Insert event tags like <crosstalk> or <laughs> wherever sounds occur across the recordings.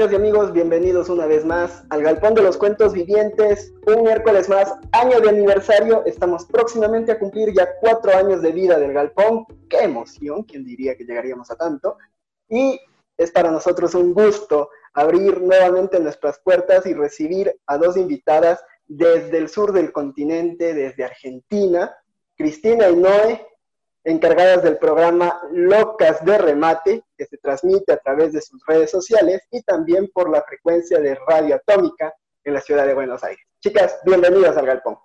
Amigas y amigos, bienvenidos una vez más al Galpón de los Cuentos Vivientes, un miércoles más, año de aniversario, estamos próximamente a cumplir ya cuatro años de vida del Galpón, qué emoción, quién diría que llegaríamos a tanto, y es para nosotros un gusto abrir nuevamente nuestras puertas y recibir a dos invitadas desde el sur del continente, desde Argentina, Cristina y Noé, encargadas del programa Locas de Remate, que se transmite a través de sus redes sociales y también por la frecuencia de Radio Atómica en la ciudad de Buenos Aires. Chicas, bienvenidas al Galpón.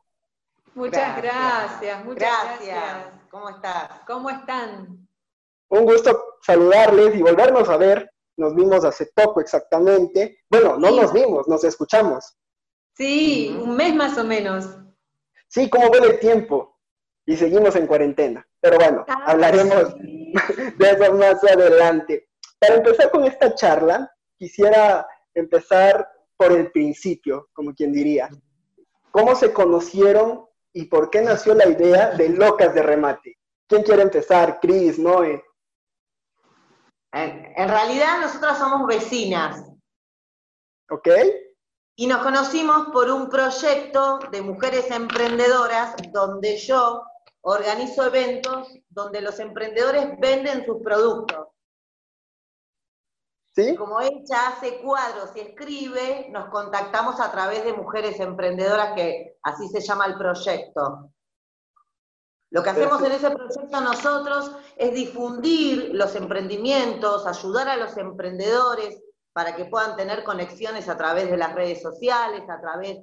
Muchas gracias, muchas gracias. ¿Cómo estás? ¿Cómo están? Un gusto saludarles y volvernos a ver. Nos vimos hace poco exactamente. Bueno, no Sí. nos vimos, nos escuchamos. Sí, un mes más o menos. Sí, cómo vuela el tiempo. Y seguimos en cuarentena. Pero bueno, Ah, hablaremos <laughs> de eso más adelante. Para empezar con esta charla, quisiera empezar por el principio, como quien diría. ¿Cómo se conocieron y por qué nació la idea de Locas de Remate? ¿Quién quiere empezar? Cris, Noé. En, en realidad nosotras somos vecinas ¿Ok? y nos conocimos por un proyecto de mujeres emprendedoras donde yo organizo eventos donde los emprendedores venden sus productos. ¿Sí? Como ella hace cuadros y escribe, nos contactamos a través de mujeres emprendedoras, que así se llama el proyecto. Lo que hacemos en ese proyecto nosotros es difundir los emprendimientos, ayudar a los emprendedores para que puedan tener conexiones a través de las redes sociales, a través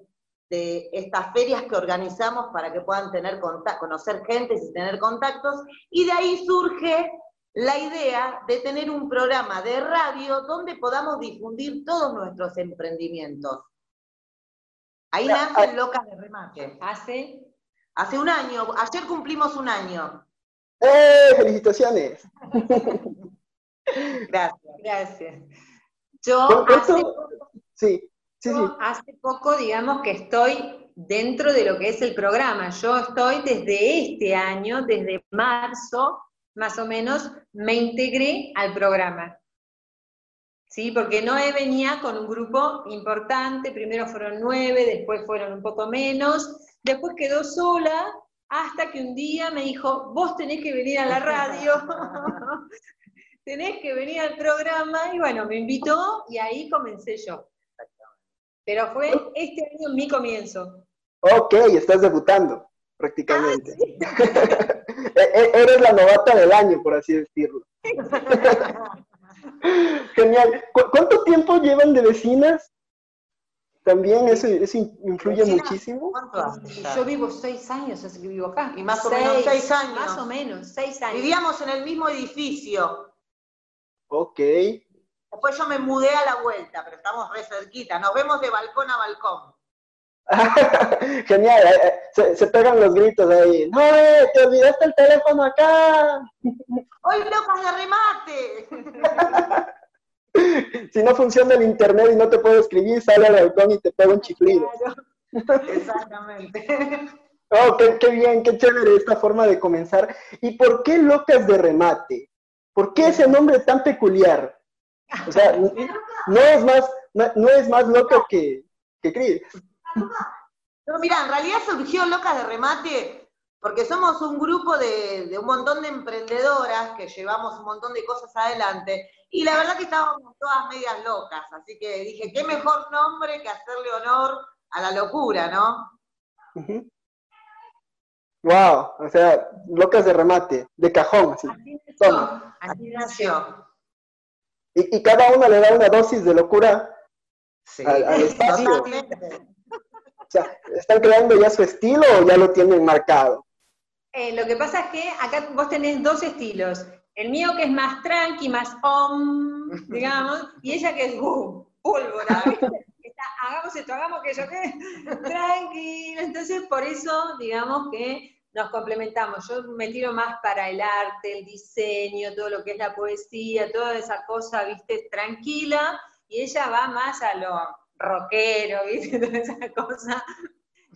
de estas ferias que organizamos para que puedan tener conocer gente y tener contactos. Y de ahí surge la idea de tener un programa de radio donde podamos difundir todos nuestros emprendimientos. Ahí Ah, nacen Locas de Remate. Hace Hace un año, ayer cumplimos un año. ¡Eh! ¡Felicitaciones! <laughs> Gracias. Gracias. Yo hace, sí, sí. yo hace poco, digamos que estoy dentro de lo que es el programa. Yo estoy desde este año, desde marzo, más o menos, me integré al programa. Sí, porque Noé venía con un grupo importante, primero fueron nueve, después fueron un poco menos, después quedó sola, hasta que un día me dijo, vos tenés que venir a la <laughs> radio, <laughs> tenés que venir al programa, y bueno, me invitó y ahí comencé yo. Pero fue este año mi comienzo. Ok, estás debutando, prácticamente. <laughs> E- e- Eres la novata del año, por así decirlo. <laughs> Genial. ¿Cu- ¿Cuánto tiempo llevan de vecinas? También eso, eso influye ¿Vecinas? muchísimo. ¿Cuánto hace Y ya? yo vivo seis años, así que vivo acá. Y más o menos seis años. Más o menos, seis años. Vivíamos en el mismo edificio. Ok. Después yo me mudé a la vuelta, pero estamos re cerquita. Nos vemos de balcón a balcón. <laughs> Genial. eh, eh, Se, se pegan los gritos ahí. No, eh, te olvidaste el teléfono acá. <laughs> ¡Hoy locas de remate! <laughs> Si no funciona el internet y no te puedo escribir, sale al balcón y te pega un chiflido. Exactamente. Oh, qué, qué bien, qué chévere esta forma de comenzar. ¿Y por qué locas de remate? ¿Por qué ese nombre tan peculiar? O sea, no es más, no, no es más loca que, que. No, mira, en realidad surgió Locas de Remate porque somos un grupo de, de un montón de emprendedoras que llevamos un montón de cosas adelante y la verdad que estábamos todas medias locas, así que dije, qué mejor nombre que hacerle honor a la locura, ¿no? Wow, o sea, locas de remate, de cajón, así. Así nació, así nació. Y, y cada una le da una dosis de locura Sí, al, al espacio. O sea, ¿Están creando ya su estilo o ya lo tienen marcado? Eh, lo que pasa es que acá vos tenés dos estilos. El mío que es más tranqui, más om, digamos, y ella que es uh, pólvora, hagamos esto, hagamos aquello, ¿qué? Tranquilo. Entonces, por eso, digamos que nos complementamos. Yo me tiro más para el arte, el diseño, todo lo que es la poesía, toda esa cosa, viste, tranquila, y ella va más a lo rockero, <laughs> viste, toda esa cosa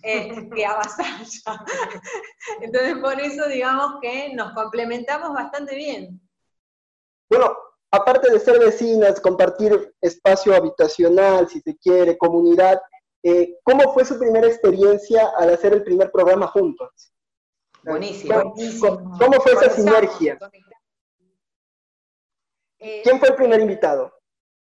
eh, que avasalla. <laughs> Entonces, por eso digamos que nos complementamos bastante bien. Bueno, aparte de ser vecinas, compartir espacio habitacional, si se quiere, comunidad, eh, ¿cómo fue su primera experiencia al hacer el primer programa juntos? Buenísimo. ¿Cómo, fue esa sinergia? Eh, ¿Quién fue el primer invitado?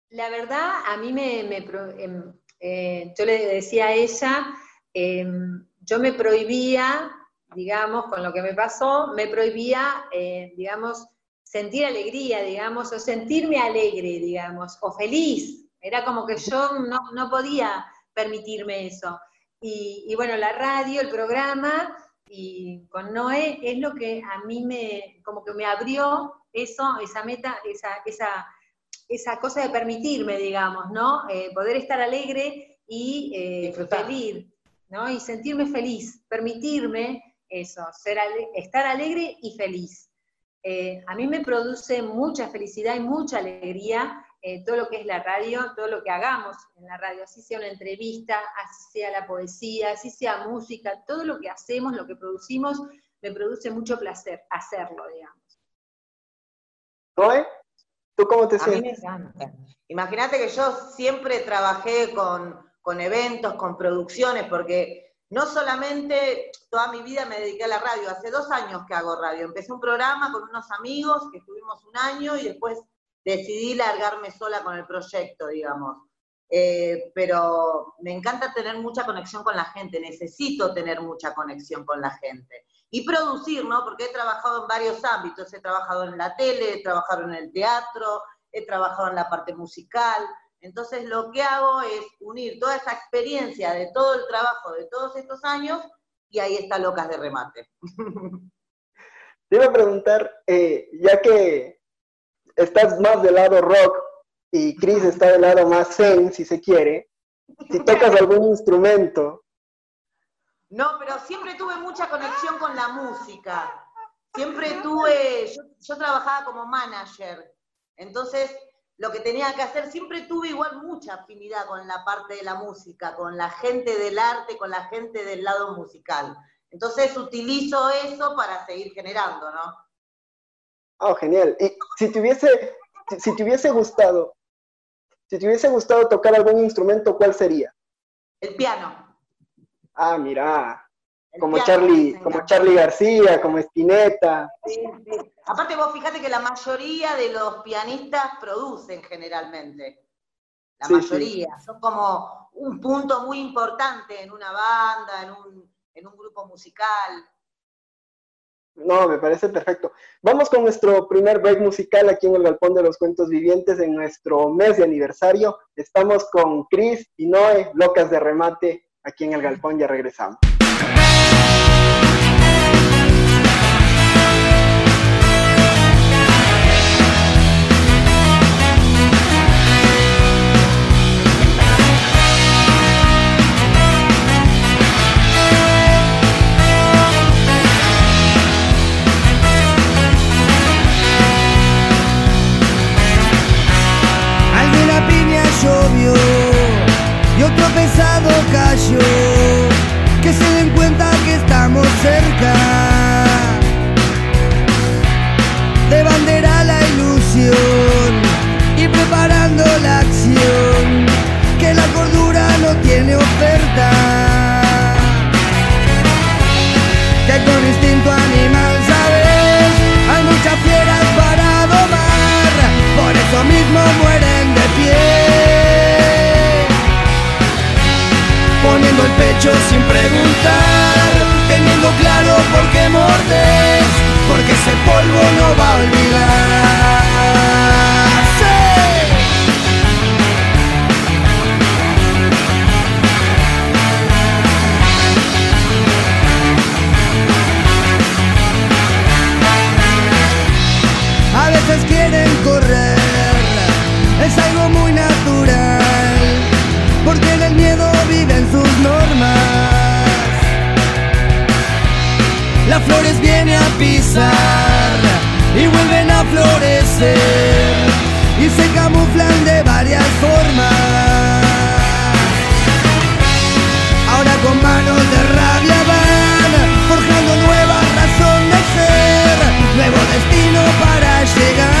La verdad, a mí me, em, eh, yo le decía a ella, em, yo me prohibía, digamos, con lo que me pasó, me prohibía, eh, digamos, sentir alegría, digamos, o sentirme alegre, digamos, o feliz. Era como que yo no, podía permitirme eso. Y, y, bueno, la radio, el programa, y con Noé es lo que a mí me, como que me abrió eso, esa meta, esa, esa, esa cosa de permitirme, digamos, ¿no? Eh, poder estar alegre y eh, feliz, ¿no? Y sentirme feliz, permitirme eso, ser estar alegre y feliz. Eh, a mí me produce mucha felicidad y mucha alegría eh, todo lo que es la radio, todo lo que hagamos en la radio, así sea una entrevista, así sea la poesía, así sea música, todo lo que hacemos, lo que producimos, me produce mucho placer hacerlo, digamos. ¿Noé? ¿Tú cómo te sientes? A mí me encanta. Imagínate que yo siempre trabajé con, con eventos, con producciones, porque no solamente toda mi vida me dediqué a la radio, hace dos años que hago radio. Empecé un programa con unos amigos que estuvimos un año y después decidí largarme sola con el proyecto, digamos. Eh, pero me encanta tener mucha conexión con la gente, necesito tener mucha conexión con la gente. Y producir, ¿no? Porque he trabajado en varios ámbitos, he trabajado en la tele, he trabajado en el teatro, he trabajado en la parte musical. Entonces lo que hago es unir toda esa experiencia de todo el trabajo de todos estos años y ahí está Locas de Remate. <laughs> Te iba a preguntar, eh, ya que estás más del lado rock y Chris está del lado más zen, si se quiere, si tocas algún instrumento. No, pero siempre tuve mucha conexión con la música. Siempre tuve, yo, trabajaba como manager, entonces lo que tenía que hacer, siempre tuve igual mucha afinidad con la parte de la música, con la gente del arte, con la gente del lado musical. Entonces utilizo eso para seguir generando, ¿no? Oh, genial. Y si te hubiese, si te hubiese gustado, si te hubiese gustado tocar algún instrumento, ¿cuál sería? El piano. Ah, mira. como Charlie, como Charlie García, como Spinetta. Sí, sí. Aparte vos fíjate que la mayoría de los pianistas producen generalmente. La mayoría. Son como un punto muy importante en una banda, en un, en un grupo musical. No, me parece perfecto. Vamos con nuestro primer break musical aquí en el Galpón de los Cuentos Vivientes en nuestro mes de aniversario. Estamos con Chris y Noé, locas de remate, aquí en el Galpón, ya regresamos. Y se camuflan de varias formas. Ahora con manos de rabia van forjando nueva razón de ser, nuevo destino para llegar.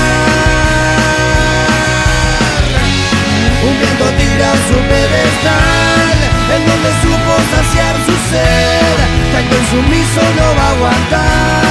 Un viento tira su pedestal, en donde supo saciar su ser, tanto insumiso no va a aguantar.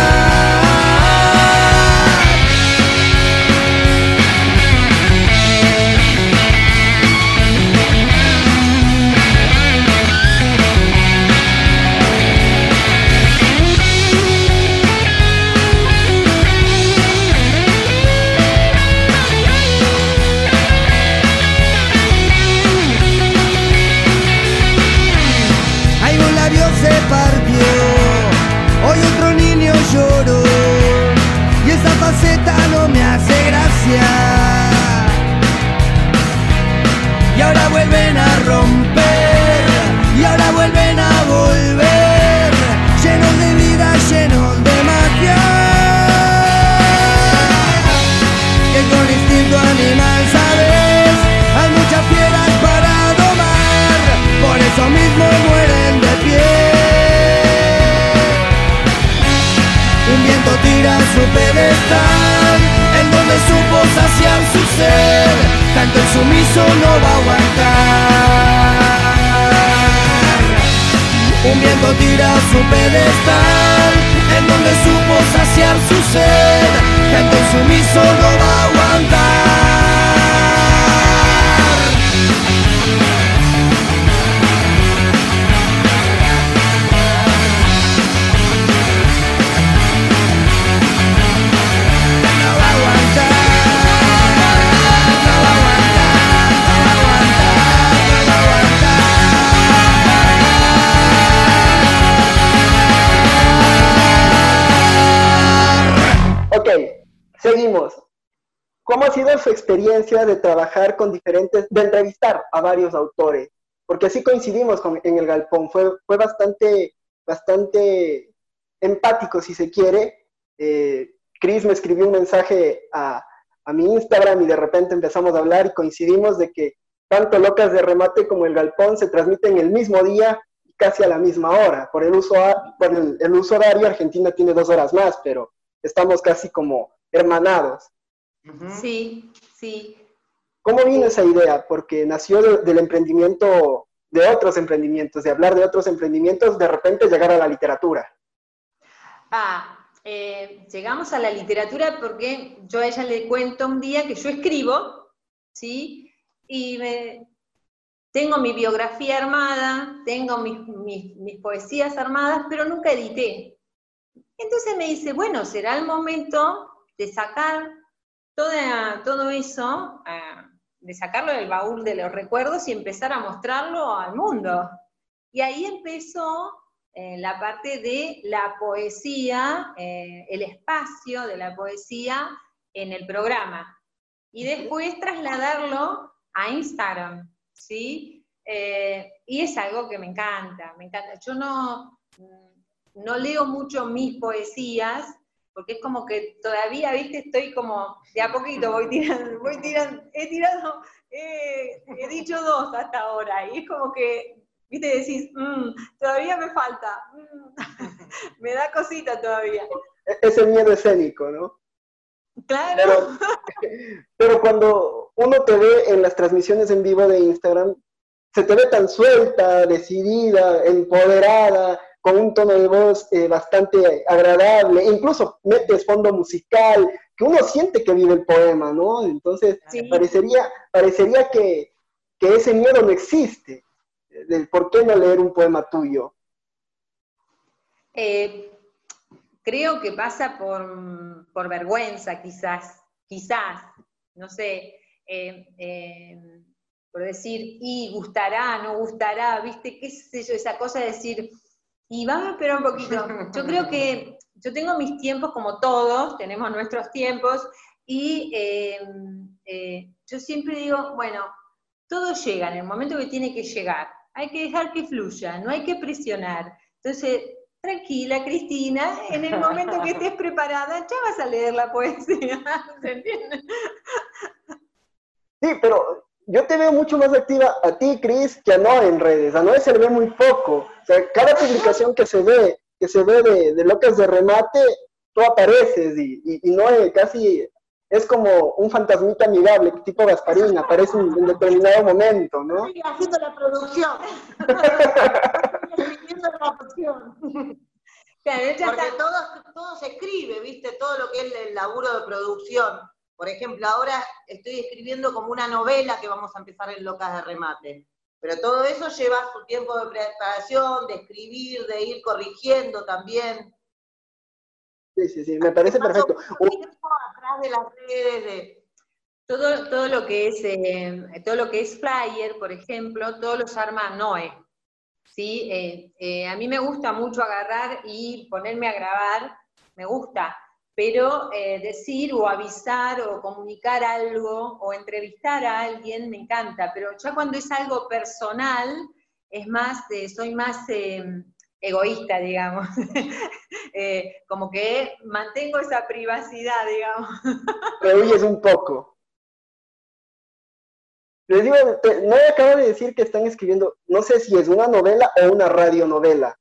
Saciar su ser, tanto el sumiso no va a aguantar. Un viento tira su pedestal, en donde supo saciar su ser, tanto el sumiso no va a aguantar. ¿Cómo ha sido su experiencia de trabajar con diferentes, de entrevistar a varios autores? Porque así coincidimos en el galpón, fue, fue bastante, bastante empático, si se quiere. Eh, Chris me escribió un mensaje a, a mi Instagram y de repente empezamos a hablar y coincidimos de que tanto Locas de Remate como el Galpón se transmiten el mismo día y casi a la misma hora. Por el uso, por el uso horario, Argentina tiene dos horas más, pero estamos casi como hermanados. Sí, sí. ¿Cómo vino esa idea? Porque nació del emprendimiento, de otros emprendimientos, de hablar de otros emprendimientos, de repente llegar a la literatura. Ah, eh, llegamos a la literatura porque yo a ella le cuento un día que yo escribo, ¿sí? Y tengo mi biografía armada, tengo mis, mis poesías armadas, pero nunca edité. Entonces me dice, bueno, será el momento de sacar toda, todo eso, ah, de sacarlo del baúl de los recuerdos y empezar a mostrarlo al mundo. Y ahí empezó eh, la parte de la poesía, eh, el espacio de la poesía en el programa. Y después trasladarlo a Instagram, ¿sí? Eh, y es algo que me encanta, me encanta. Yo no, no leo mucho mis poesías, porque es como que todavía, viste, estoy como, de a poquito voy tirando, voy tirando, he tirado, he dicho dos hasta ahora, y es como que, viste, decís, mm, todavía me falta, mm, <laughs> me da cosita todavía. E-, Ese miedo escénico, ¿no? Claro. Pero, cuando uno te ve en las transmisiones en vivo de Instagram, se te ve tan suelta, decidida, empoderada, con un tono de voz eh, bastante agradable, incluso metes fondo musical, que uno siente que vive el poema, ¿no? Entonces, parecería, parecería que, ese miedo no existe, del por qué no leer un poema tuyo. Eh, creo que pasa por, vergüenza, quizás, quizás, no sé, eh, por decir, y gustará, no gustará, viste, qué sé yo, esa cosa de decir, y vamos a esperar un poquito. <laughs> Yo creo que yo tengo mis tiempos como todos, tenemos nuestros tiempos, y em, eh, yo siempre digo, bueno, todo llega en el momento que tiene que llegar. Hay que dejar que fluya, no hay que presionar. Entonces, tranquila, Cristina, en el momento que estés <laughs> preparada, ya vas a leer la poesía. <laughs> ¿Se entiende? Sí, pero yo te veo mucho más activa a ti, Cris, que a Noé en redes. A Noé se le ve muy poco. O sea, cada publicación que se ve, que se ve de, de locas de remate, tú apareces y, y, Noé casi es como un fantasmita amigable, tipo Gasparín, aparece en, en determinado momento, ¿no? Sí, haciendo la producción. haciendo la producción. Porque todo, todo se escribe, ¿viste? Todo lo que es el laburo de producción. Por ejemplo, ahora estoy escribiendo como una novela que vamos a empezar en Locas de Remate. Pero todo eso lleva su tiempo de preparación, de escribir, de ir corrigiendo también. Sí, sí, sí, me parece perfecto. Atrás de las redes, todo, todo lo que es eh, todo lo que es flyer, por ejemplo, todos los arma Noé. ¿sí? Eh, eh, a mí me gusta mucho agarrar y ponerme a grabar, me gusta, pero eh, decir o avisar o comunicar algo o entrevistar a alguien me encanta, pero ya cuando es algo personal, es más, soy más em, egoísta, digamos, <laughs> eh, como que mantengo esa privacidad, digamos. <laughs> Rehuyes un poco. Les digo, no acabo de decir que están escribiendo, no sé si es una novela o una radionovela.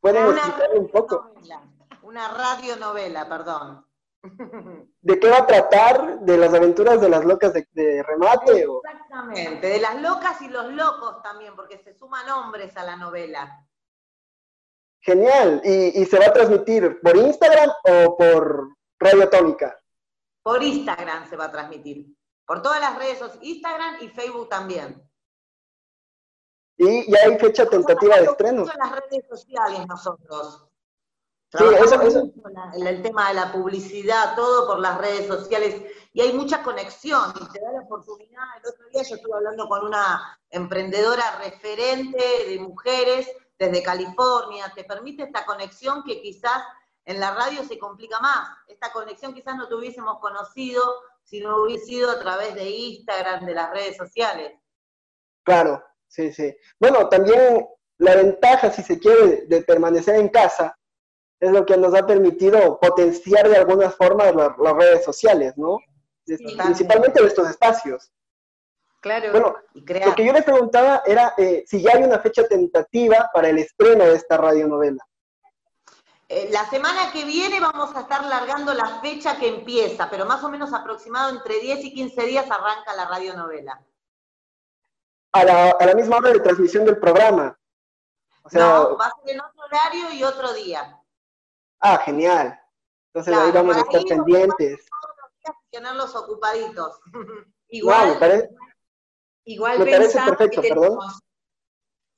¿Pueden explicarme un poco? Una radionovela, perdón. <laughs> ¿De qué va a tratar? ¿De las aventuras de las locas de, remate? Exactamente, de las locas y los locos también, porque se suman hombres a la novela. Genial. ¿Y, se va a transmitir por Instagram o por Radio Atómica? Por Instagram se va a transmitir. Por todas las redes sociales, Instagram y Facebook también. ¿Y ya hay fecha tentativa de estreno? En las redes sociales nosotros. Sí, eso, eso. El, tema de la publicidad, todo por las redes sociales, y hay mucha conexión, y te da la oportunidad. El otro día yo estuve hablando con una emprendedora referente de mujeres desde California, te permite esta conexión que quizás en la radio se complica más. Esta conexión quizás no te hubiésemos conocido si no hubiese sido a través de Instagram, de las redes sociales. Claro, sí, sí. Bueno, también la ventaja, si se quiere, de permanecer en casa es lo que nos ha permitido potenciar de alguna forma las, redes sociales, ¿no? Principalmente de estos espacios. Claro. Bueno, lo que yo le preguntaba era eh, si ya hay una fecha tentativa para el estreno de esta radionovela. Eh, la semana que viene vamos a estar largando la fecha que empieza, pero más o menos aproximado entre 10 y 15 días arranca la radionovela. A la, a la misma hora de transmisión del programa. no, va a ser en otro horario y otro día. Ah, genial. Entonces ahí vamos a estar pendientes. Tenerlos ocupaditos. <laughs> igual, me parece, igual me parece perfecto, tenemos, perdón.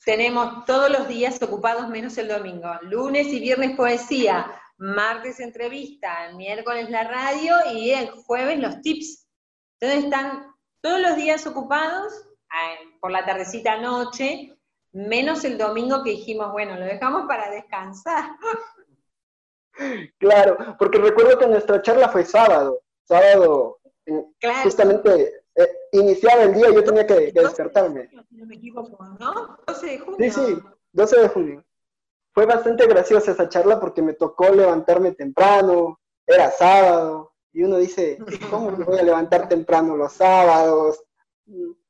Tenemos todos los días ocupados menos el domingo. Lunes y viernes poesía, martes entrevista, miércoles la radio y el jueves los tips. Entonces están todos los días ocupados, por la tardecita noche, menos el domingo que dijimos, bueno, lo dejamos para descansar. <laughs> Claro, porque recuerdo que nuestra charla fue sábado, sábado, eh, justamente eh, iniciaba el día, yo tenía que, despertarme. no me equivoco, ¿no? 12 de junio. Sí, sí, 12 de junio. Fue bastante graciosa esa charla porque me tocó levantarme temprano, era sábado, y uno dice, ¿cómo me voy a levantar temprano los sábados?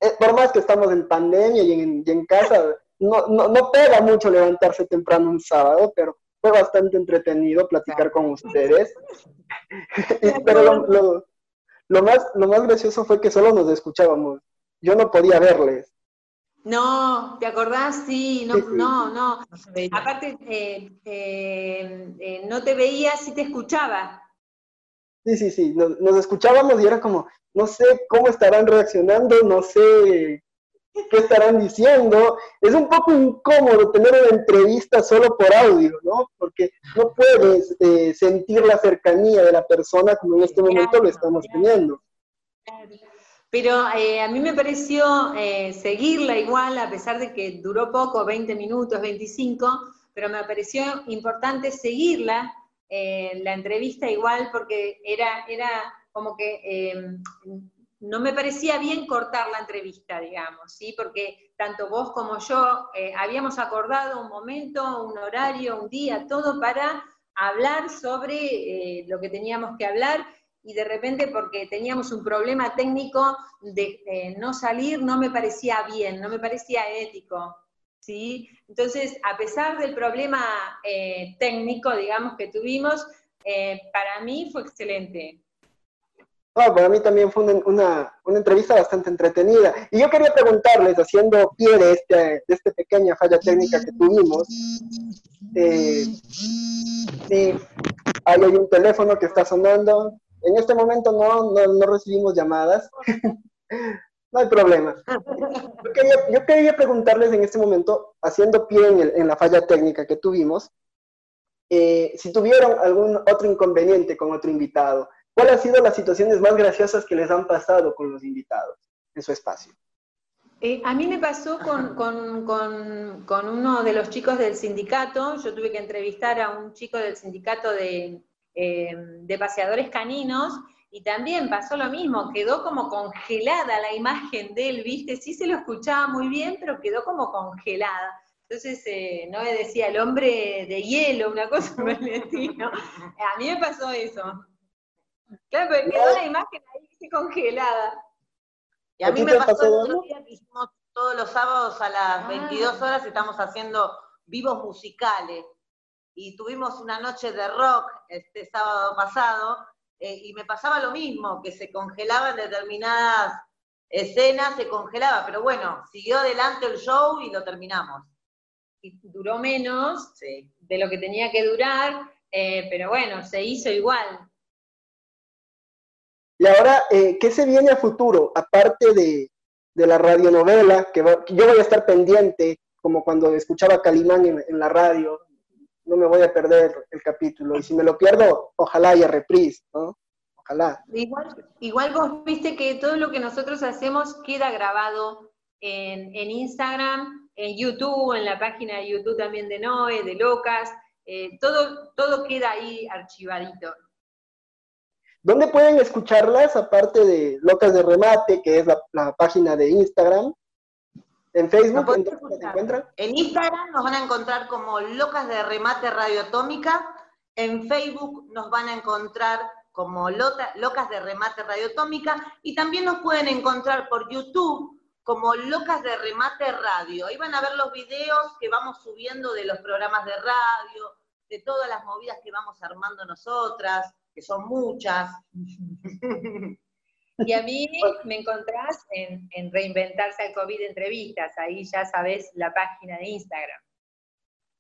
Eh, por más que estamos en pandemia y en, y en casa, no, no, no pega mucho levantarse temprano un sábado, pero fue bastante entretenido platicar con ustedes. <laughs> Pero lo, lo, más, lo más gracioso fue que solo nos escuchábamos. Yo no podía verles. No, ¿te acordás? Sí, no, no, no. Aparte, eh, eh, eh, no te veía si te escuchaba. Sí, sí, sí, nos, nos, escuchábamos y era como, no sé cómo estarán reaccionando, no sé qué estarán diciendo. Es un poco incómodo tener una entrevista solo por audio, ¿no? Porque no puedes eh, sentir la cercanía de la persona como en este momento lo estamos teniendo. Pero eh, a mí me pareció eh, seguirla igual, a pesar de que duró poco, 20 minutos, 25, pero me pareció importante seguirla, la entrevista igual, porque era, era como que no me parecía bien cortar la entrevista, digamos, ¿sí? Porque tanto vos como yo eh, habíamos acordado un momento, un horario, un día, todo para hablar sobre eh, lo que teníamos que hablar y de repente porque teníamos un problema técnico de no salir, no me parecía bien, no me parecía ético. ¿sí? Entonces, a pesar del problema eh, técnico, digamos, que tuvimos, eh, para mí fue excelente. Para mí también fue una, entrevista bastante entretenida. Y yo quería preguntarles, haciendo pie de, este, de esta pequeña falla técnica que tuvimos, eh, si hay un teléfono que está sonando, en este momento no, no, recibimos llamadas. <laughs> no hay problema. Yo quería, preguntarles en este momento, haciendo pie en, la falla técnica que tuvimos, eh, si tuvieron algún otro inconveniente con otro invitado. ¿Cuáles han sido las situaciones más graciosas que les han pasado con los invitados en su espacio? Eh, a mí me pasó con, con, con, con, uno de los chicos del sindicato, yo tuve que entrevistar a un chico del sindicato de, eh, de paseadores caninos, y también pasó lo mismo, quedó como congelada la imagen de él, ¿viste? Sí se lo escuchaba muy bien, pero quedó como congelada. Entonces, eh, no me decía el hombre de hielo, una cosa por el estilo. A mí me pasó eso. Claro, pero quedó la imagen ahí congelada. Y a mí me pasó el otro día que hicimos todos los sábados a las 22 ah. horas, estamos haciendo vivos musicales y tuvimos una noche de rock este sábado pasado, eh, y me pasaba lo mismo, que se congelaban determinadas escenas, se congelaba, pero bueno, siguió adelante el show y lo terminamos. Y duró menos de lo que tenía que durar, eh, pero bueno, se hizo igual. Y ahora, eh, ¿qué se viene a futuro? Aparte de, la radionovela, que, yo voy a estar pendiente, como cuando escuchaba Calimán en la radio, no me voy a perder el capítulo. Y si me lo pierdo, ojalá haya reprise, ¿no? Ojalá. Igual, igual vos viste que todo lo que nosotros hacemos queda grabado en, Instagram, en YouTube, en la página de YouTube también de Noé, de Locas, eh, todo, todo queda ahí archivadito. ¿Dónde pueden escucharlas, aparte de Locas de Remate, que es la página de Instagram? ¿En Facebook? ¿En, encuentran? en Instagram nos van a encontrar como Locas de Remate Radio Atómica. En Facebook nos van a encontrar como Locas de Remate Radio Atómica. Y también nos pueden encontrar por YouTube como Locas de Remate Radio. Ahí van a ver los videos que vamos subiendo de los programas de radio, de todas las movidas que vamos armando nosotras, que son muchas. <laughs> Y a mí me encontrás en, Reinventarse al COVID Entrevistas, ahí ya sabes la página de Instagram.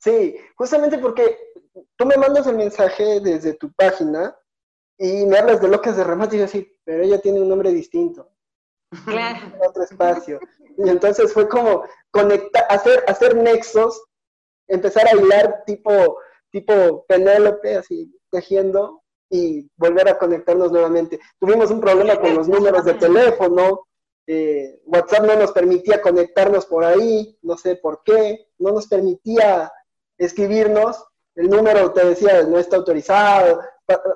Sí, justamente porque tú me mandas el mensaje desde tu página y me hablas de Locas de Remate y yo así, pero ella tiene un nombre distinto. Claro. <laughs> otro espacio. Y entonces fue como conectar, hacer, hacer nexos, empezar a hilar tipo, tipo Penélope, así, tejiendo, y volver a conectarnos nuevamente. Tuvimos un problema con los números de teléfono, eh, WhatsApp no nos permitía conectarnos por ahí, no sé por qué, no nos permitía escribirnos, el número te decía no está autorizado,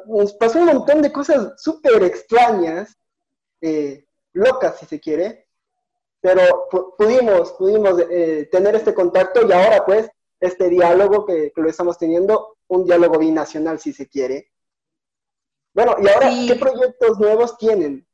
nos pasó un montón de cosas súper extrañas, eh, locas si se quiere, pero pudimos, pudimos eh, tener este contacto y ahora pues este diálogo que, que lo estamos teniendo, un diálogo binacional si se quiere, bueno, y ahora, ¿qué proyectos nuevos tienen?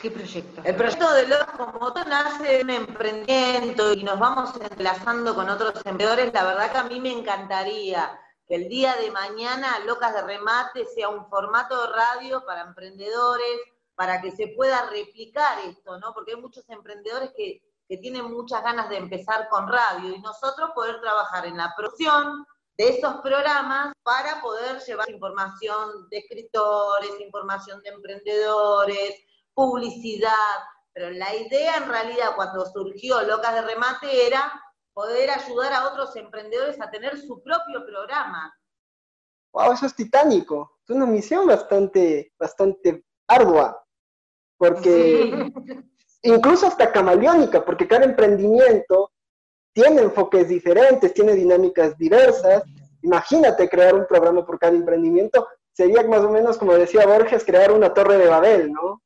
¿Qué proyecto? El proyecto de Locas como nace en un emprendimiento y nos vamos enlazando con otros emprendedores. La verdad que a mí me encantaría que el día de mañana Locas de Remate sea un formato de radio para emprendedores, para que se pueda replicar esto, ¿no? Porque hay muchos emprendedores que, que tienen muchas ganas de empezar con radio y nosotros poder trabajar en la producción, de esos programas para poder llevar información de escritores, información de emprendedores, publicidad. Pero la idea en realidad cuando surgió Locas de Remate era poder ayudar a otros emprendedores a tener su propio programa. Wow, eso es titánico. Es una misión bastante, bastante ardua. Porque incluso hasta camaleónica, porque cada emprendimiento tiene enfoques diferentes, tiene dinámicas diversas. Imagínate crear un programa por cada emprendimiento. Sería más o menos, como decía Borges, crear una torre de Babel, ¿no?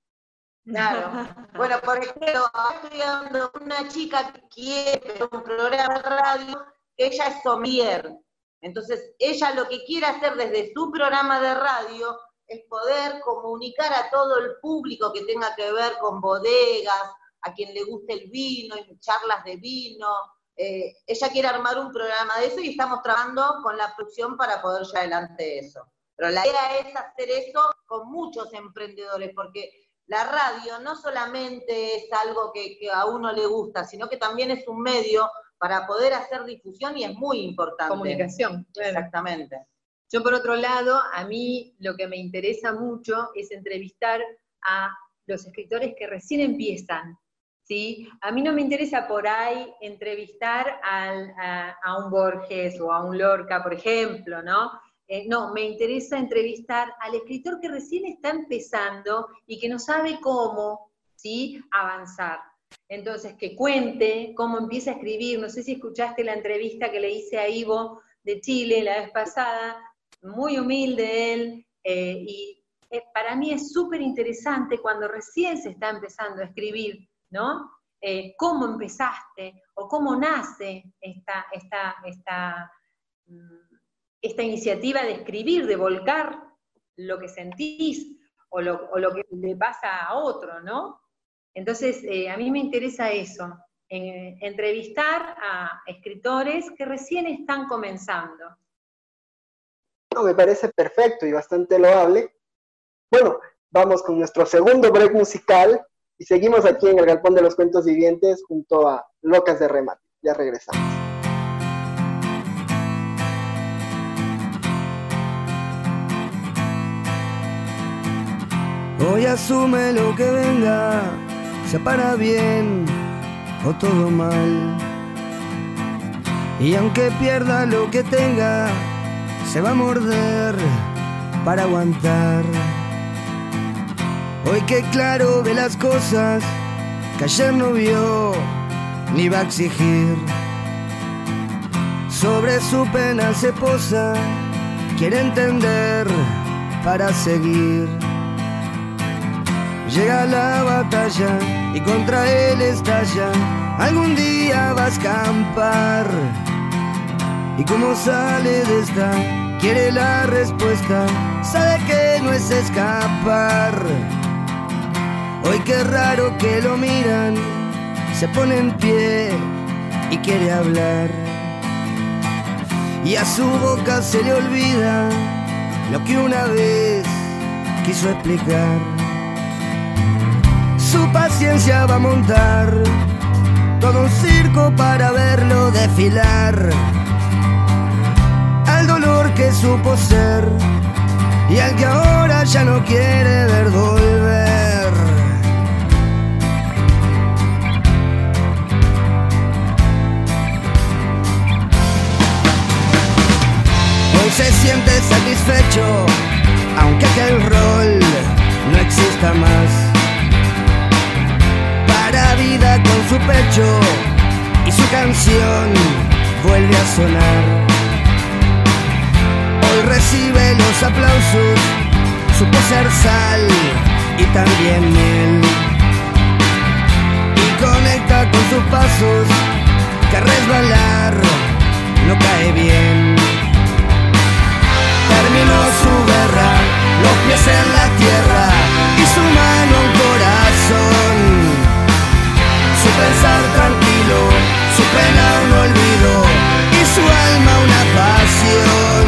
Claro. Bueno, por ejemplo, estoy dando una chica que quiere un programa de radio, ella es sommelier. Entonces, ella lo que quiere hacer desde su programa de radio es poder comunicar a todo el público que tenga que ver con bodegas, a quien le guste el vino, y charlas de vino. Eh, ella quiere armar un programa de eso y estamos trabajando con la producción para poder llevar adelante eso. Pero la idea es hacer eso con muchos emprendedores, porque la radio no solamente es algo que, a uno le gusta, sino que también es un medio para poder hacer difusión y es muy importante. Comunicación. Exactamente. Yo por otro lado, a mí lo que me interesa mucho es entrevistar a los escritores que recién empiezan. ¿Sí? A mí no me interesa por ahí entrevistar a, un Borges o a un Lorca, por ejemplo, ¿no? Eh, no, me interesa entrevistar al escritor que recién está empezando y que no sabe cómo ¿sí? avanzar. Entonces, que cuente cómo empieza a escribir. No sé si escuchaste la entrevista que le hice a Ivo de Chile la vez pasada, muy humilde él, eh, y eh, para mí es súper interesante cuando recién se está empezando a escribir, ¿no? ¿Cómo empezaste o cómo nace esta, esta, mm, esta iniciativa de escribir, de volcar lo que sentís o lo, que le pasa a otro, ¿no? Entonces, eh, a mí me interesa eso, entrevistar a escritores que recién están comenzando. No, me parece perfecto y bastante loable. Bueno, vamos con nuestro segundo break musical y seguimos aquí en el Galpón de los Cuentos Vivientes junto a Locas de Remate. Ya regresamos. Hoy asume lo que venga, sea para bien o todo mal. Y aunque pierda lo que tenga, se va a morder para aguantar. Hoy que claro ve las cosas que ayer no vio ni va a exigir. Sobre su pena se posa, quiere entender para seguir. Llega la batalla y contra él estalla. Algún día va a escampar. Y como sale de esta, quiere la respuesta. Sabe que no es escapar. Hoy qué raro que lo miran. Se pone en pie y quiere hablar. Y a su boca se le olvida lo que una vez quiso explicar su paciencia va a montar todo un circo para verlo desfilar. Al dolor que supo ser y al que ahora ya no quiere ver volver. Se siente satisfecho, aunque aquel rol no exista más vida con su pecho y su canción vuelve a sonar. Hoy recibe los aplausos, supo ser sal y también miel. Y conecta con sus pasos, que resbalar no cae bien. Terminó su guerra, los pies en la tierra y su mano un corazón su pensar tranquilo, su pena un olvido y su alma una pasión.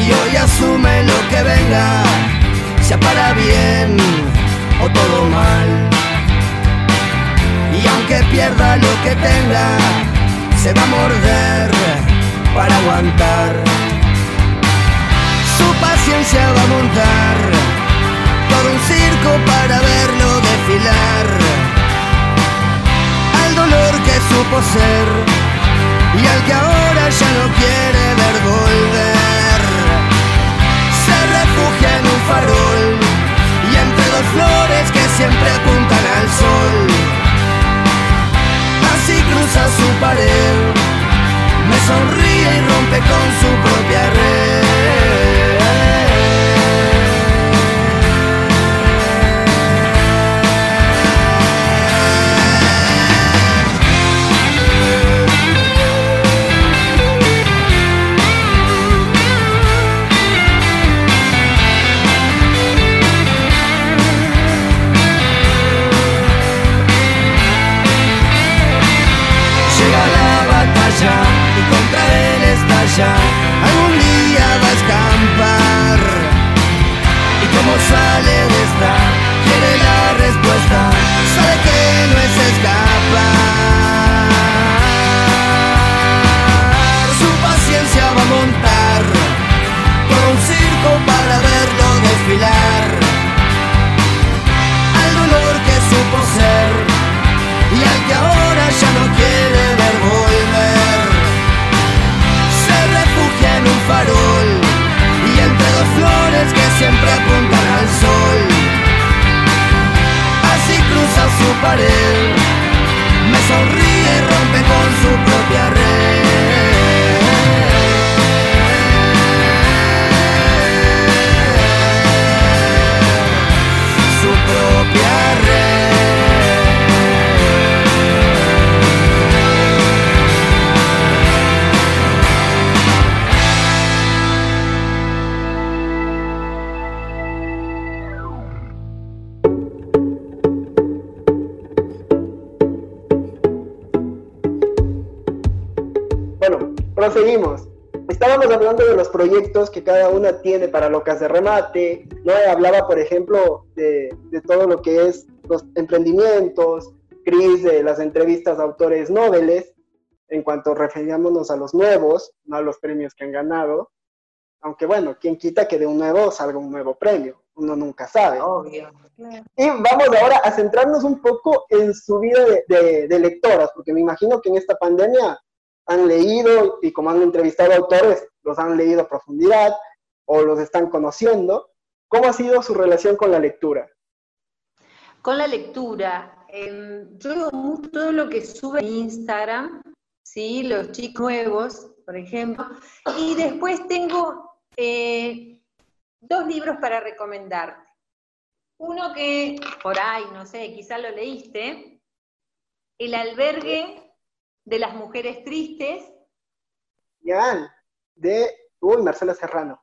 Y hoy asume lo que venga, sea para bien o todo mal. Y aunque pierda lo que tenga, se va a morder para aguantar. Paciencia va a montar todo un circo para verlo desfilar que supo ser y al que ahora ya no quiere ver volver. Se refugia en un farol y entre dos flores que siempre apuntan al sol. Así cruza su pared, me sonríe y rompe con su propia red. Una tiene para locas de remate. No hablaba, por ejemplo, de, de todo lo que es los emprendimientos, Cris de las entrevistas a autores noveles, en cuanto referíamos a los nuevos, no a los premios que han ganado. Aunque bueno, quien quita que de un nuevo salga un nuevo premio, uno nunca sabe. Obvio. Y vamos ahora a centrarnos un poco en su vida de, de- de lectoras, porque me imagino que en esta pandemia han leído y como han entrevistado autores, los han leído a profundidad o los están conociendo. ¿Cómo ha sido su relación con la lectura? Con la lectura, em, yo veo mucho todo lo que sube en Instagram, ¿sí? los chicos nuevos, por ejemplo, y después tengo eh, dos libros para recomendarte. Uno que por ahí, no sé, quizá lo leíste, El albergue de las mujeres tristes, Ya, de uy, Marcela Serrano.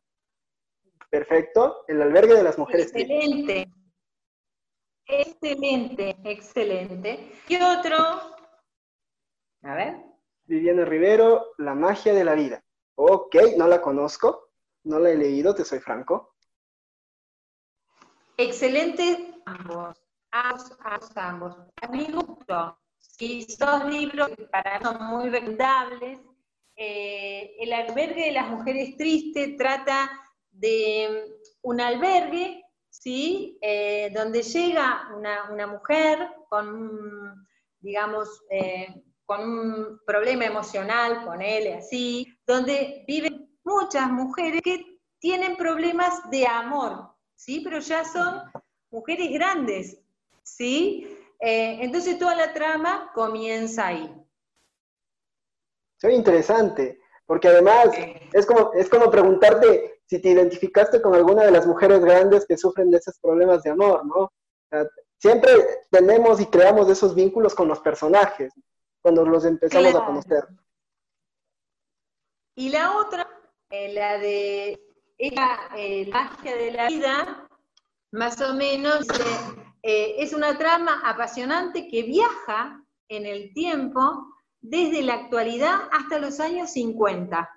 Perfecto. El albergue de las mujeres. excelente, excelente, excelente. Y otro, a ver, Viviana Rivero, La magia de la vida. Ok, no la conozco, no la he leído, te soy franco. Excelente ambos, ambos, ambos, ambos. A mi gusto, si son libros que para mí son muy recomendables, eh, El albergue de las mujeres tristes trata de un albergue, ¿sí? Eh, donde llega una, una mujer con, un, digamos, eh, con un problema emocional, ponele así, donde viven muchas mujeres que tienen problemas de amor, ¿sí? Pero ya son mujeres grandes, ¿sí? Eh, entonces toda la trama comienza ahí. Soy interesante, porque además es como, es como preguntarte si te identificaste con alguna de las mujeres grandes que sufren de esos problemas de amor, ¿no? O sea, siempre tenemos y creamos esos vínculos con los personajes cuando los empezamos Claro. a conocer. Y la otra, eh, la de ella, eh, la magia de la vida, más o menos, eh, eh, es una trama apasionante que viaja en el tiempo desde la actualidad hasta los años 50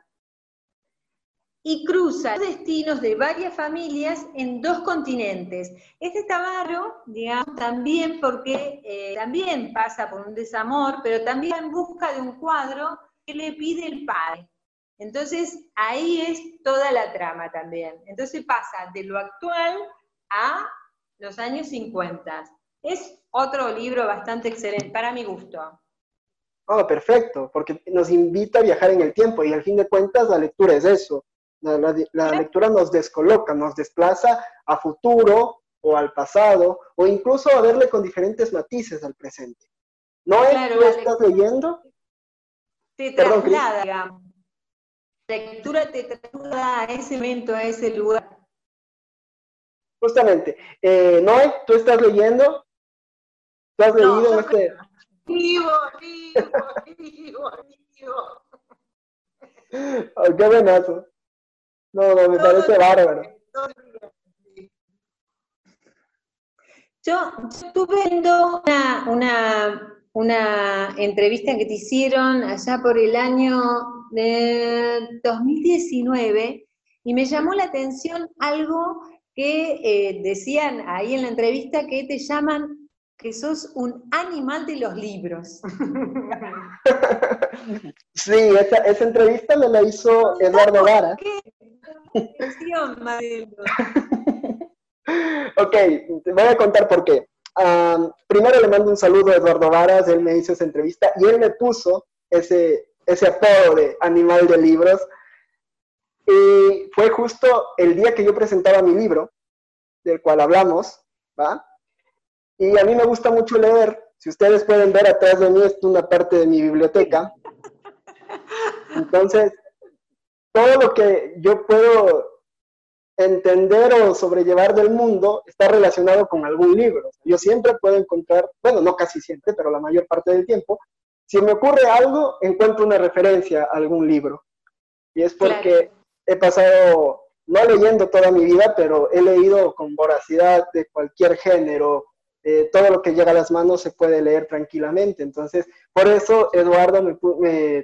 y cruza los destinos de varias familias en dos continentes. Este bárbaro, digamos, también porque eh, también pasa por un desamor, pero también en busca de un cuadro que le pide el padre. Entonces, ahí es toda la trama también. Entonces pasa de lo actual a los años 50. Es otro libro bastante excelente, para mi gusto. Oh, perfecto, porque nos invita a viajar en el tiempo y al fin de cuentas la lectura es eso. La, la- la lectura nos descoloca, nos desplaza a futuro o al pasado o incluso a verle con diferentes matices al presente. ¿No es Claro, tú la estás leyendo? Te Perdón, traslada, digamos. La lectura te traslada a ese momento, a ese lugar. Justamente. Eh, Noé, ¿tú estás leyendo? ¿Tú has No, leído este? Vivo, vivo, vivo, vivo. <laughs> Oh, qué buenazo. No, no, me parece bárbaro. Yo, yo estuve viendo una, una una entrevista que te hicieron allá por el año de 2019 y me llamó la atención algo que eh, decían ahí en la entrevista que te llaman que sos un animal de los libros. <laughs> Sí, esa, esa entrevista me la hizo Eduardo Vara. ¿Qué? Ok, voy a contar por qué. primero le mando un saludo a Eduardo Varas, él me hizo esa entrevista y él me puso ese, ese apodo de animal de libros. Y fue justo el día que yo presentaba mi libro, del cual hablamos, ¿va? Y a mí me gusta mucho leer. Si ustedes pueden ver atrás de mí, es una parte de mi biblioteca. <laughs> Entonces, todo lo que yo puedo entender o sobrellevar del mundo está relacionado con algún libro. Yo siempre puedo encontrar, bueno, no casi siempre, pero la mayor parte del tiempo, si me ocurre algo, encuentro una referencia a algún libro. Y es porque he pasado, no leyendo toda mi vida, pero he leído con voracidad de cualquier género. Eh, todo lo que llega a las manos se puede leer tranquilamente. Entonces, por eso Eduardo,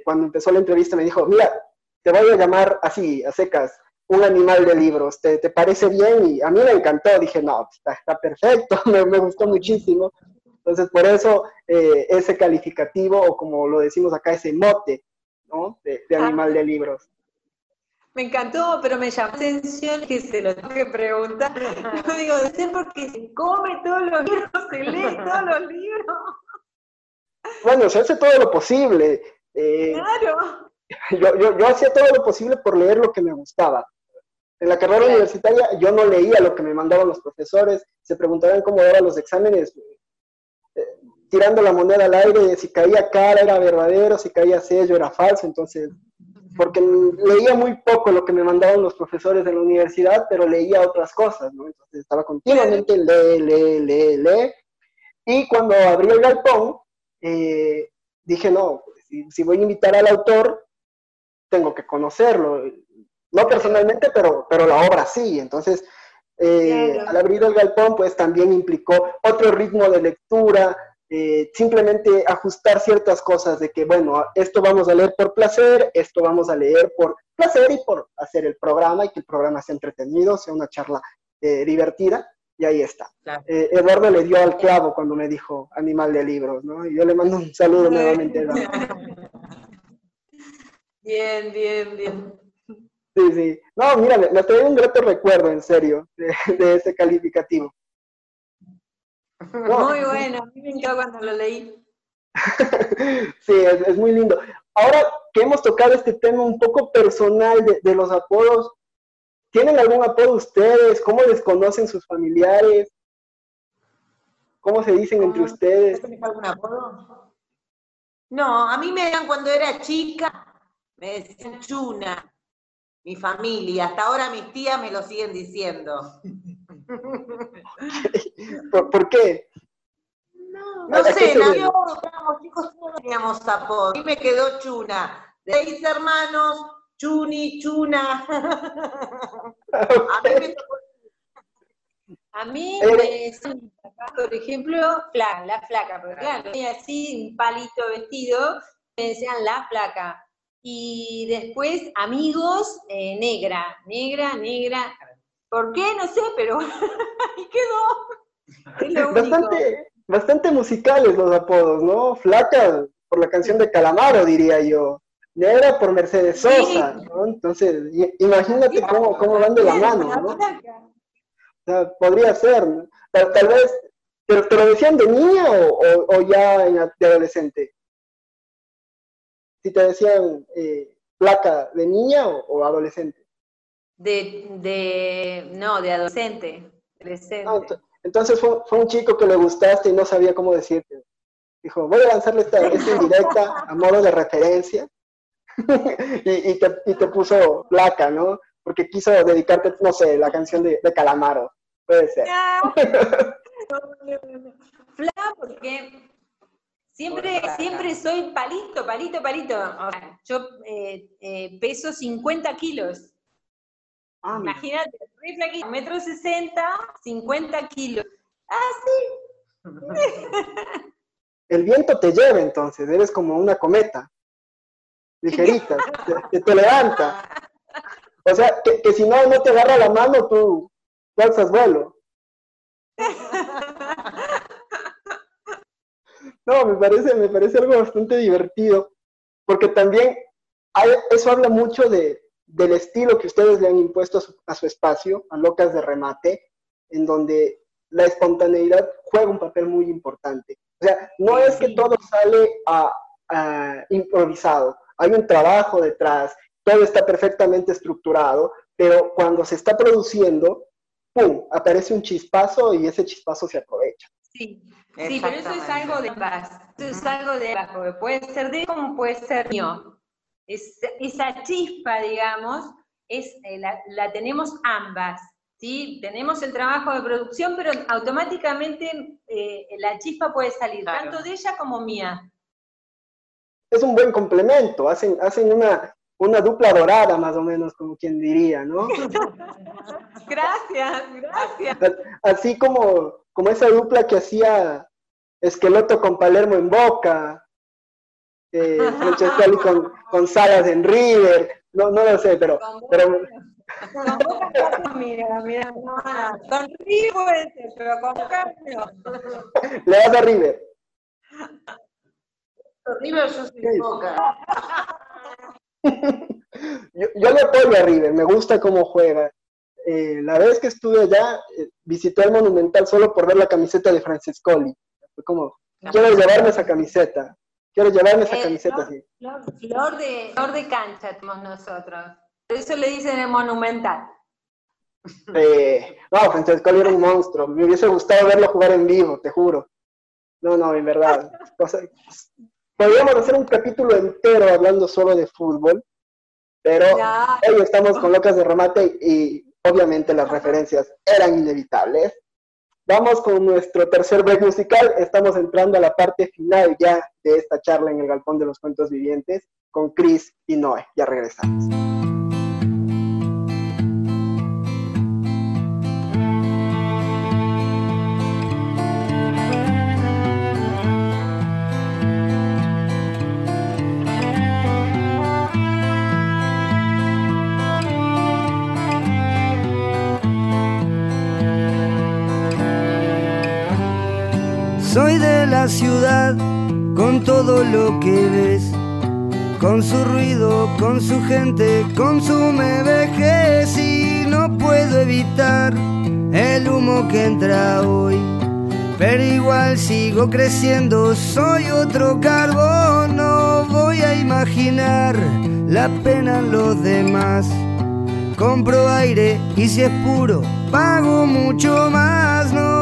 cuando empezó la entrevista, me dijo, mira, te voy a llamar así, a secas, un animal de libros, ¿te, te parece bien? Y a mí me encantó, dije, no, está, está perfecto, <laughs> me, me, gustó muchísimo. Entonces, por eso eh, ese calificativo, o como lo decimos acá, ese mote, ¿no? De, de ah. animal de libros. Me encantó, pero me llamó la atención que se lo tengo que preguntar. Yo digo, sé porque se come todos los libros, se lee todos los libros. Bueno, se hace todo lo posible. Eh, claro. <laughs> Yo, yo, yo hacía todo lo posible por leer lo que me gustaba. En la carrera universitaria yo no leía lo que me mandaban los profesores, se preguntaban cómo eran los exámenes, eh, tirando la moneda al aire, si caía cara era verdadero, si caía sello era falso, entonces, porque leía muy poco lo que me mandaban los profesores de la universidad, pero leía otras cosas, ¿no? Entonces estaba continuamente lee, lee, lee, lee. Y cuando abrí el galpón, eh, dije, no, si, si voy a invitar al autor, tengo que conocerlo no personalmente, pero, pero la obra sí. Entonces, eh, al abrir el galpón, pues también implicó otro ritmo de lectura, eh, simplemente ajustar ciertas cosas de que, bueno, esto vamos a leer por placer, esto vamos a leer por placer y por hacer el programa y que el programa sea entretenido, sea una charla eh, divertida. Y ahí está. Eduardo le dio al clavo cuando me dijo animal de libros, ¿no? Y yo le mando un saludo nuevamente. <laughs> Bien, bien, bien. Sí, sí. No, mira, me, trae un grato recuerdo, en serio, de, ese calificativo. Muy bueno, a mí me encantó cuando lo leí. <laughs> sí, es, muy lindo. Ahora que hemos tocado este tema un poco personal de, los apodos, ¿tienen algún apodo ustedes? ¿Cómo les conocen sus familiares? ¿Cómo se dicen entre ustedes? algún apodo? No, a mí me dan cuando era chica, me decían chuna mi familia. Hasta ahora mis tías me lo siguen diciendo. <laughs> ¿Por, qué? No, sé, yo, éramos chicos, todos teníamos apodo. Mí me quedó Chuna. Seis hermanos, Chuni, Chuna. <laughs> A mí me tocó a mí me por ejemplo, flaca, la flaca, porque claro, así un palito vestido, me decían la flaca. Y después, amigos, eh, negra, negra, negra. ¿Por qué? No sé, pero <laughs> ahí quedó. bastante, bastante musicales los apodos, ¿no? Flaca por la canción de Calamaro, diría yo. Negra por Mercedes Sosa, ¿no? Entonces, imagínate cómo, cómo van de la mano, ¿no? O sea, podría ser, ¿no? Tal vez, ¿pero te lo decían de niña o, o ya de adolescente? Si te decían eh, placa de niña o, adolescente. De, de, no, de adolescente. Ah, entonces fue, un chico que le gustaste y no sabía cómo decirte. Dijo, voy a lanzarle esta, <laughs> esta indirecta a modo de referencia. <laughs> y, te, puso placa, ¿no? Porque quiso dedicarte, no sé, la canción de, de Calamaro. Puede ser. <laughs> Fla, porque Siempre, siempre soy palito, palito, palito. yo eh, eh, peso 50 kilos. Ah, Imagínate, metro 60, 50 kilos. Ah, sí. <laughs> el viento te lleva entonces, eres como una cometa, ligerita, te, te, levanta. O sea, que, si no, no te agarra la mano, tú, tú vuelo. <laughs> No, me parece, me parece algo bastante divertido, porque también eso habla mucho de, del estilo que ustedes le han impuesto a su, espacio, a Locas de Remate, en donde la espontaneidad juega un papel muy importante. O sea, no es que todo sale a, improvisado, hay un trabajo detrás, todo está perfectamente estructurado, pero cuando se está produciendo, ¡pum!, aparece un chispazo y ese chispazo se aprovecha. Sí, sí pero eso es algo de paz, eso es algo de bajo, puede ser de como puede ser mío. esa chispa, digamos, es, eh, la, tenemos ambas, ¿sí? Tenemos el trabajo de producción, pero automáticamente eh, la chispa puede salir, tanto de ella como mía. Es un buen complemento, hacen, hacen una, una dupla dorada, más o menos, como quien diría, ¿no? <laughs> gracias, gracias. Así como, como esa dupla que hacía Esqueleto con Palermo en Boca, eh, <laughs> Francescoli con, con Salas en River, no, no lo sé, pero... pero... Con Boca, mira, mira, con River, pero con Boca Le das a River. River yo soy Boca. <laughs> yo, yo le apoyo a River, me gusta cómo juega. Eh, la vez que estuve allá, eh, visité el Monumental solo por ver la camiseta de Francescoli. Fue como, quiero llevarme esa camiseta. Quiero llevarme esa eh, camiseta, flor, sí. Flor, de, flor de cancha tenemos nosotros. Por eso le dicen el Monumental. no, Francescoli era un monstruo. Me hubiese gustado verlo jugar en vivo, te juro. No, no, en verdad. podríamos hacer un capítulo entero hablando solo de fútbol, pero hoy estamos con Locas de Remate y obviamente las referencias eran inevitables. Vamos con nuestro tercer break musical. Estamos entrando a la parte final ya de esta charla en el Galpón de los Cuentos Vivientes con Chris y Noé. Ya regresamos. Ciudad con todo lo que ves, con su ruido, con su gente, con su vejez y no puedo evitar el humo que entra hoy. Pero igual sigo creciendo, soy otro carbón, no voy a imaginar la pena en los demás. Compro aire y si es puro, pago mucho más, no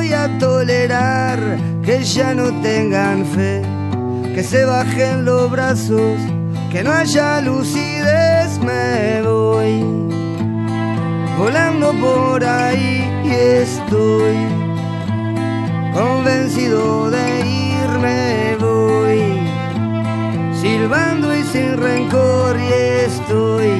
voy a tolerar que ya no tengan fe, que se bajen los brazos, que no haya lucidez, me voy. Volando por ahí y estoy convencido de irme voy. Silbando y sin rencor y estoy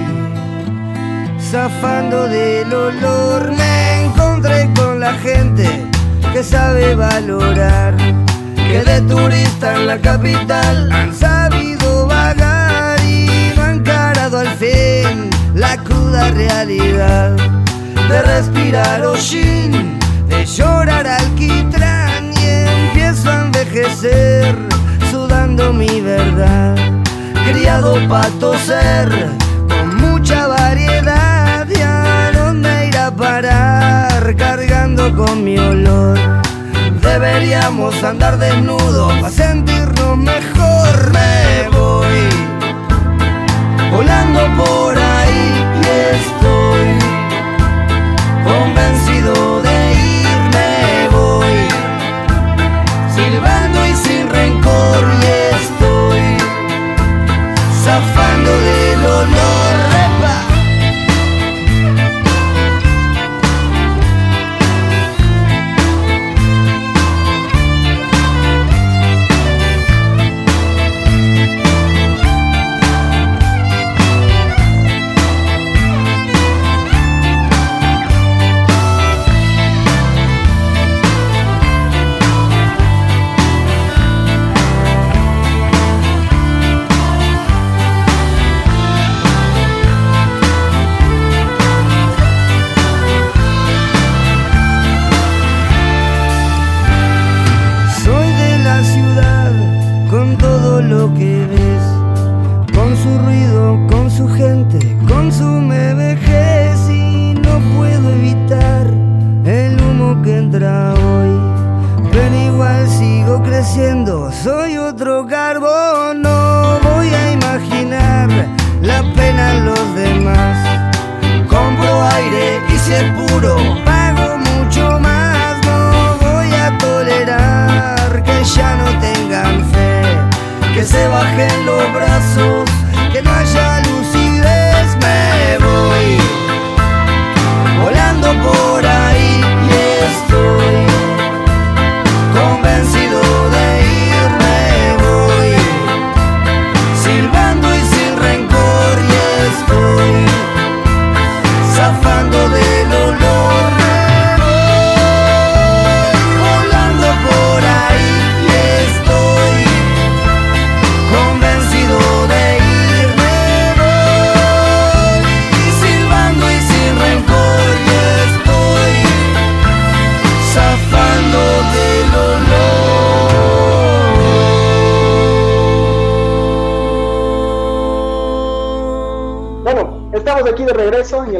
zafando del olor. Me encontré con la gente que sabe valorar, que de turista en la capital han sabido vagar y han encarado al fin la cruda realidad de respirar hollín, de llorar alquitrán y empiezo a envejecer sudando mi verdad, criado para toser con mucha variedad parar cargando con mi olor. Deberíamos andar desnudos para sentirnos mejor.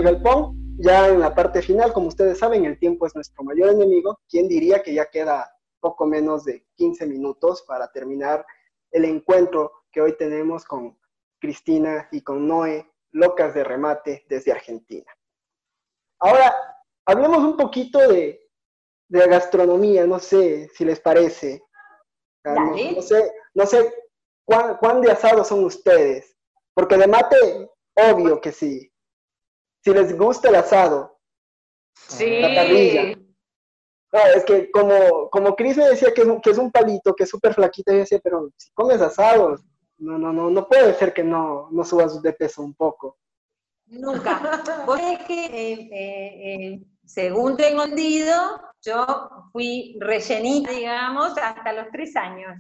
El galpón, ya en la parte final, como ustedes saben, el tiempo es nuestro mayor enemigo. ¿Quién diría que ya queda poco menos de 15 minutos para terminar el encuentro que hoy tenemos con Cristina y con Noé, locas de remate desde Argentina? Ahora, hablemos un poquito de, de gastronomía, no sé si les parece. Ah, No, no sé, no sé cuán, cuán de asados son ustedes, porque de mate, obvio que sí. Si les gusta el asado, Sí. La parrilla. no, es que como, como Chris me decía que es, un, que es un palito, que es súper flaquito, yo decía, pero si comes asados, no, no, no, no puede ser que no, no subas de peso un poco. Nunca. <laughs> Vos es que, eh, eh, eh, según tengo entendido, yo fui rellenita, digamos, hasta los tres años.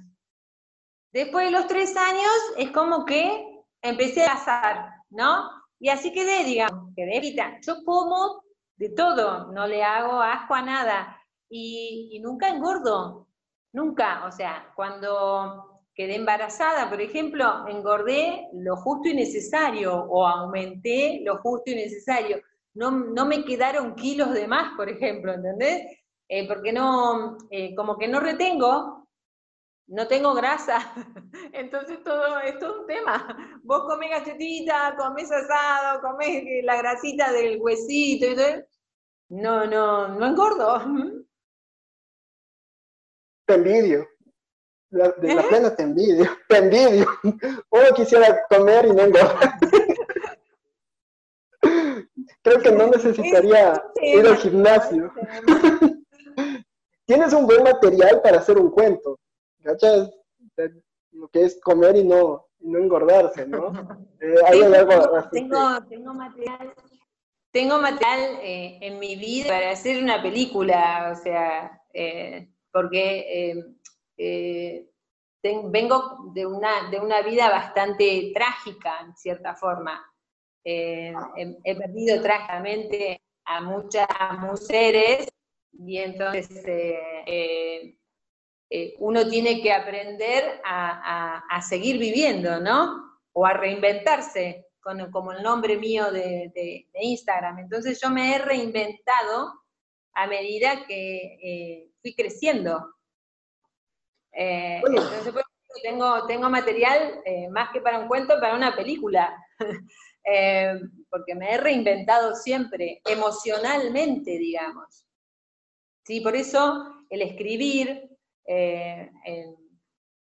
Después de los tres años es como que empecé a asar, ¿no? Y así quedé, digamos, quedé frita. Yo como de todo, no le hago asco a nada. Y, y nunca engordo, nunca. O sea, cuando quedé embarazada, por ejemplo, engordé lo justo y necesario o aumenté lo justo y necesario. No, no me quedaron kilos de más, por ejemplo, ¿entendés? Eh, porque no, eh, como que no retengo, no tengo grasa. <laughs> Entonces todo es todo un tema. Vos comés galletita, comés asado, comés la grasita del huesito y todo. No, no, no engordo. <laughs> Te envidio. La- de la ¿Eh? plena te envidio. <laughs> Te envidio. Uno quisiera comer y no engordar. Creo que no necesitaría ir al gimnasio. Tienes un buen material para hacer un cuento. ¿Cachas? Lo que es comer y no, y no engordarse, ¿no? <laughs> Eh, hay algo Tengo, tengo, tengo material, tengo material eh, en mi vida para hacer una película, o sea, eh, porque eh, eh, ten- vengo de una, de una vida bastante trágica, en cierta forma. Eh, he, he perdido trágicamente a muchas mujeres y entonces eh, uno tiene que aprender a, a- a seguir viviendo, ¿no? O a reinventarse, con, como el nombre mío de, de- de Instagram. Entonces yo me he reinventado a medida que eh, fui creciendo. Eh, Bueno. entonces, por ejemplo, tengo, tengo material más que para un cuento, para una película. <laughs> Porque me he reinventado siempre, emocionalmente, digamos. Sí, por eso el escribir eh,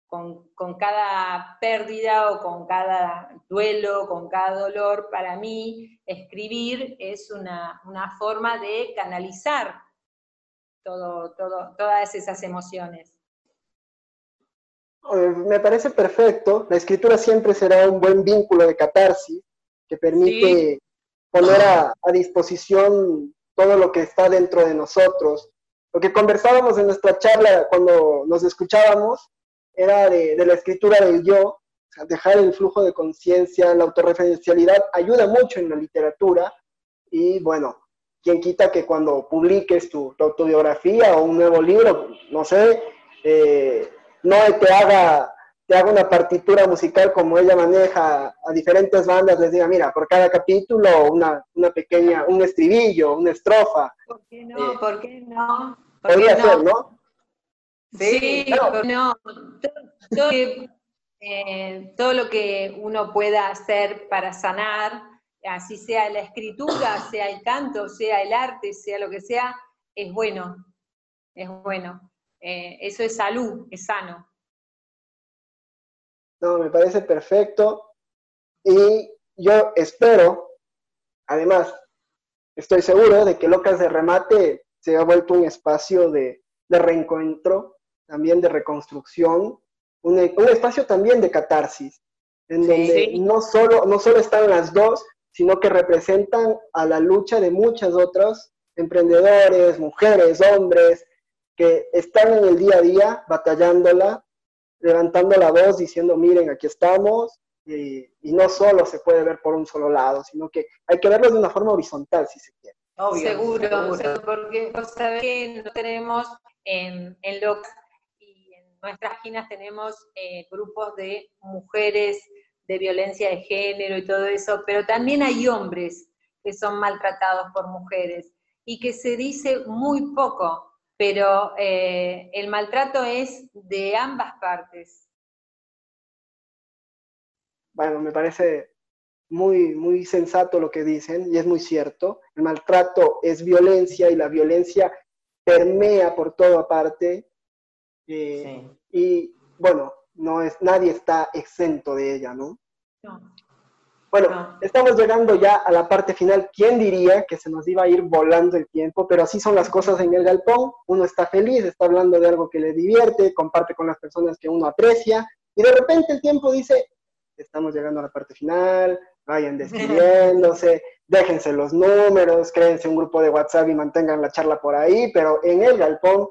con, con cada pérdida o con cada duelo, con cada dolor, para mí escribir es una, una forma de canalizar todo, todo, todas esas emociones. Eh, Me parece perfecto. La escritura siempre será un buen vínculo de catarsis que permite poner a, a disposición todo lo que está dentro de nosotros. Lo que conversábamos en nuestra charla cuando nos escuchábamos era de, la escritura del yo, dejar el flujo de conciencia, la autorreferencialidad ayuda mucho en la literatura y bueno, quien quita que cuando publiques tu, tu autobiografía o un nuevo libro, no sé, eh, no te haga te haga una partitura musical como ella maneja a diferentes bandas, les diga, mira, por cada capítulo una, una pequeña, un estribillo, una estrofa. ¿Por qué no? ¿Por qué no? Podría ser, ¿no? Sí, no. Eh, todo, lo que uno pueda hacer para sanar, así sea la escritura, sea el canto, sea el arte, sea lo que sea, es bueno, es bueno. Eh, eso es salud, es sano. No, me parece perfecto. Y yo espero, además, estoy seguro de que Locas de Remate se ha vuelto un espacio de, reencuentro, también de reconstrucción, un, espacio también de catarsis, en donde no solo, no solo están las dos, sino que representan a la lucha de muchas otras emprendedores, mujeres, hombres, que están en el día a día batallándola levantando la voz diciendo, miren, aquí estamos, y, no solo se puede ver por un solo lado, sino que hay que verlo de una forma horizontal, si se quiere. Seguro, porque vos sabés que no tenemos en, en y en nuestras páginas tenemos eh, grupos de mujeres de violencia de género y todo eso, pero también hay hombres que son maltratados por mujeres y que se dice muy poco pero eh, el maltrato es de ambas partes. Bueno, me parece muy, muy sensato lo que dicen y es muy cierto. El maltrato es violencia y la violencia permea por toda parte. Eh, y bueno, no es, nadie está exento de ella, ¿no? no. Bueno, estamos llegando ya a la parte final. ¿Quién diría que se nos iba a ir volando el tiempo? Pero así son las cosas en el galpón. Uno está feliz, está hablando de algo que le divierte, comparte con las personas que uno aprecia, y de repente el tiempo dice, estamos llegando a la parte final, vayan despidiéndose, déjense los números, créense un grupo de WhatsApp y mantengan la charla por ahí, pero en el galpón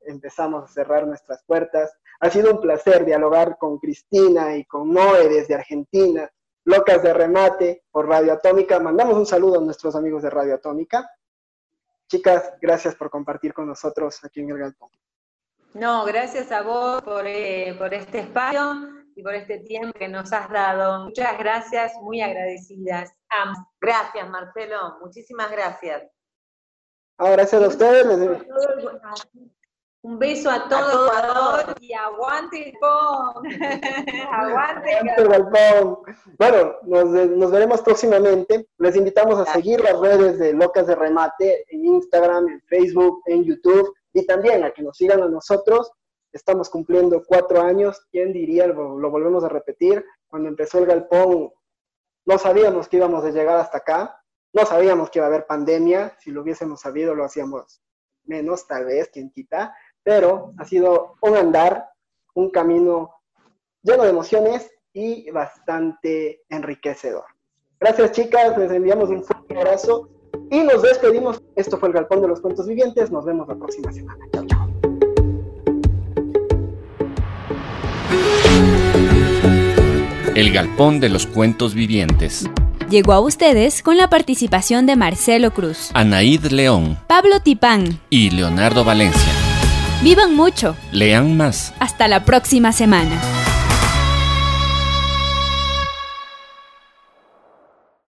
empezamos a cerrar nuestras puertas. Ha sido un placer dialogar con Cristina y con Noé desde Argentina Locas de Remate por Radio Atómica. Mandamos un saludo a nuestros amigos de Radio Atómica. Chicas, gracias por compartir con nosotros aquí en el Galpón. No, gracias a vos por, eh, por este espacio y por este tiempo que nos has dado. Muchas gracias, muy agradecidas. Gracias, Marcelo. Muchísimas gracias. Ah, gracias a ustedes. Un beso a todo, Ecuador y aguante el <laughs> aguante el Galpón. Bueno, nos, veremos próximamente. Les invitamos a seguir las redes de Locas de Remate en Instagram, en Facebook, en YouTube y también a que nos sigan a nosotros. Estamos cumpliendo cuatro años. ¿Quién diría? Lo, volvemos a repetir. Cuando empezó el Galpón, no sabíamos que íbamos a llegar hasta acá. No sabíamos que iba a haber pandemia. Si lo hubiésemos sabido, lo hacíamos menos, tal vez, quien quita pero ha sido un andar, un camino lleno de emociones y bastante enriquecedor. Gracias chicas, les enviamos un fuerte abrazo y nos despedimos. Esto fue el Galpón de los Cuentos Vivientes, nos vemos la próxima semana. Chao, chao. El Galpón de los Cuentos Vivientes. Llegó a ustedes con la participación de Marcelo Cruz, Anaíd León, Pablo Tipán y Leonardo Valencia. Vivan mucho. Lean más. Hasta la próxima semana.